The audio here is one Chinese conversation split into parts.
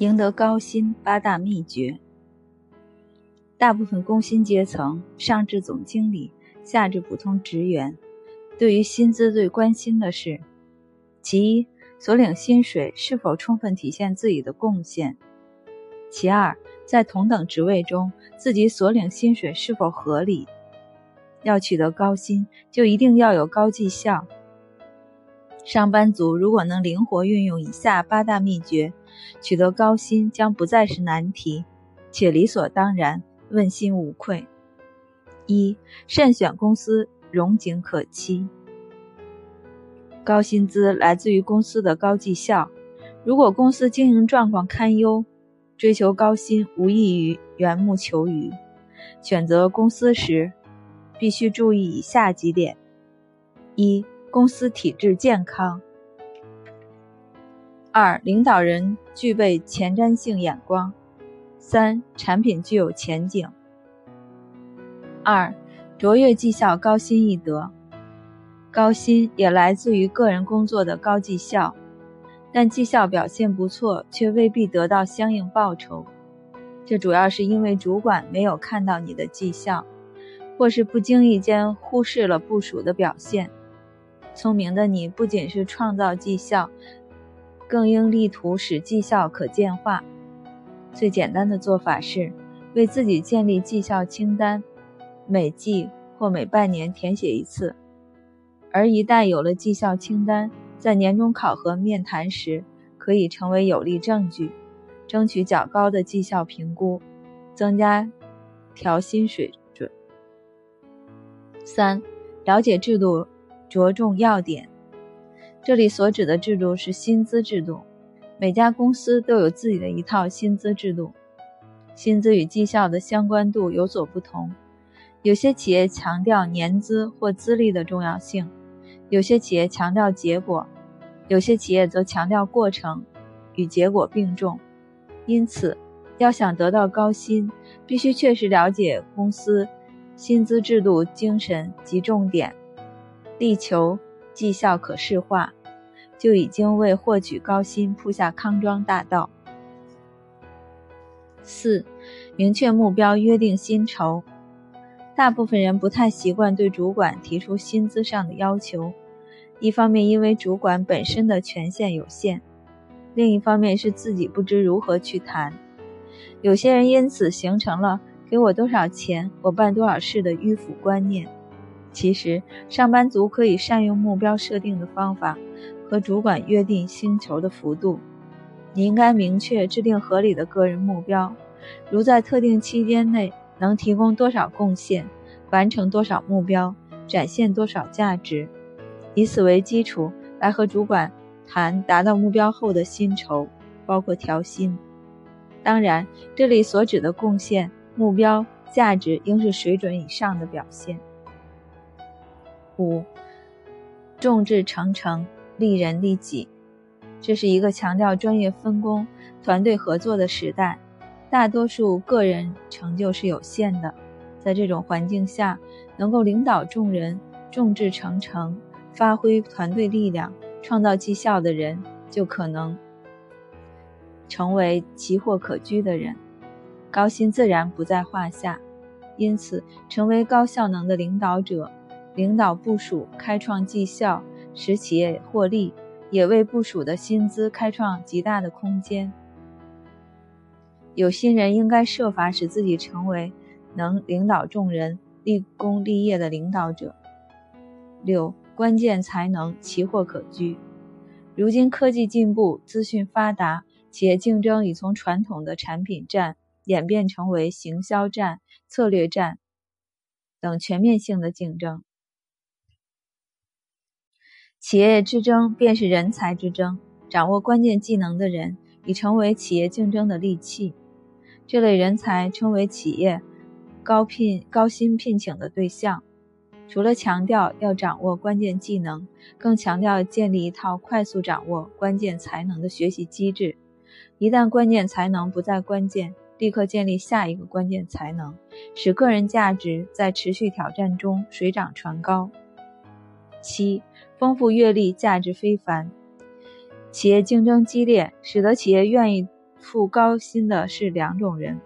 赢得高薪八大秘诀。大部分工薪阶层，上至总经理，下至普通职员，对于薪资最关心的是：其一，所领薪水是否充分体现自己的贡献；其二，在同等职位中，自己所领薪水是否合理。要取得高薪，就一定要有高绩效。上班族如果能灵活运用以下八大秘诀，取得高薪将不再是难题，且理所当然，问心无愧。一、慎选公司，荣景可期。高薪资来自于公司的高绩效。如果公司经营状况堪忧，追求高薪无异于缘木求鱼。选择公司时，必须注意以下几点：一、公司体制健康；二、领导人具备前瞻性眼光；三、产品具有前景；二、卓越绩效高薪易得。高薪也来自于个人工作的高绩效，但绩效表现不错却未必得到相应报酬，这主要是因为主管没有看到你的绩效，或是不经意间忽视了部署的表现。聪明的你不仅是创造绩效，更应力图使绩效可见化。最简单的做法是为自己建立绩效清单，每季或每半年填写一次。而一旦有了绩效清单，在年终考核面谈时可以成为有力证据，争取较高的绩效评估，增加调薪水准。三、了解制度，着重要点。这里所指的制度是薪资制度，每家公司都有自己的一套薪资制度，薪资与绩效的相关度有所不同，有些企业强调年资或资历的重要性。有些企业强调结果，有些企业则强调过程，与结果并重。因此，要想得到高薪，必须确实了解公司薪资制度精神及重点，力求绩效可视化，就已经为获取高薪铺下康庄大道。四、明确目标，约定薪酬。大部分人不太习惯对主管提出薪资上的要求，一方面因为主管本身的权限有限，另一方面是自己不知如何去谈。有些人因此形成了“给我多少钱，我办多少事”的迂腐观念。其实，上班族可以善用目标设定的方法，和主管约定薪酬的幅度。你应该明确制定合理的个人目标，如在特定期间内。能提供多少贡献，完成多少目标，展现多少价值，以此为基础来和主管谈达到目标后的薪酬，包括调薪。当然，这里所指的贡献、目标、价值应是水准以上的表现。五，众志成城，利人利己，这是一个强调专业分工、团队合作的时代。大多数个人成就是有限的，在这种环境下，能够领导众人、众志成城、发挥团队力量、创造绩效的人，就可能成为奇货可居的人，高薪自然不在话下。因此，成为高效能的领导者，领导部署，开创绩效，使企业获利，也为部署的薪资开创极大的空间。有心人应该设法使自己成为能领导众人、立功立业的领导者。六、关键才能，奇货可居。如今科技进步，资讯发达，企业竞争已从传统的产品战演变成为行销战、策略战等全面性的竞争。企业之争便是人才之争，掌握关键技能的人已成为企业竞争的利器。这类人才称为企业高聘高薪聘请的对象。除了强调要掌握关键技能，更强调建立一套快速掌握关键才能的学习机制。一旦关键才能不再关键，立刻建立下一个关键才能，使个人价值在持续挑战中水涨船高。七，丰富阅历，价值非凡。企业竞争激烈，使得企业愿意。付高薪的是两种人：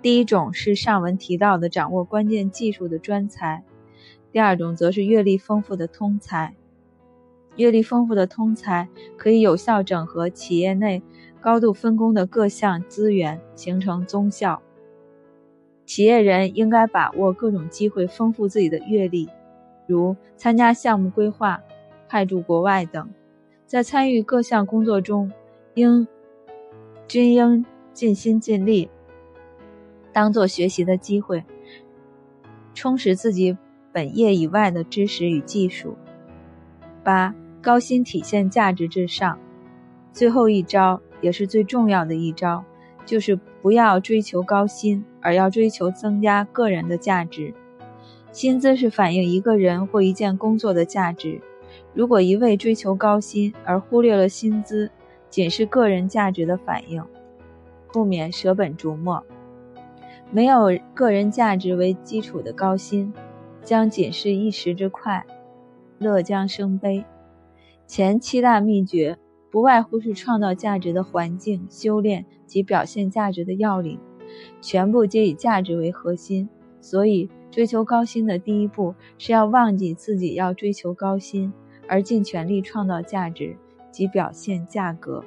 第一种是上文提到的掌握关键技术的专才；第二种则是阅历丰富的通才。阅历丰富的通才可以有效整合企业内高度分工的各项资源，形成综效。企业人应该把握各种机会，丰富自己的阅历，如参加项目规划、派驻国外等。在参与各项工作中，应均应尽心尽力，当做学习的机会，充实自己本业以外的知识与技术。八。高薪体现价值至上，最后一招也是最重要的一招，就是不要追求高薪，而要追求增加个人的价值。薪资是反映一个人或一件工作的价值。如果一味追求高薪而忽略了薪资，仅是个人价值的反映，不免舍本逐末。没有个人价值为基础的高薪，将仅是一时之快，乐将生悲。前七大秘诀不外乎是创造价值的环境、修炼及表现价值的要领，全部皆以价值为核心。所以，追求高薪的第一步是要忘记自己要追求高薪，而尽全力创造价值及表现价格。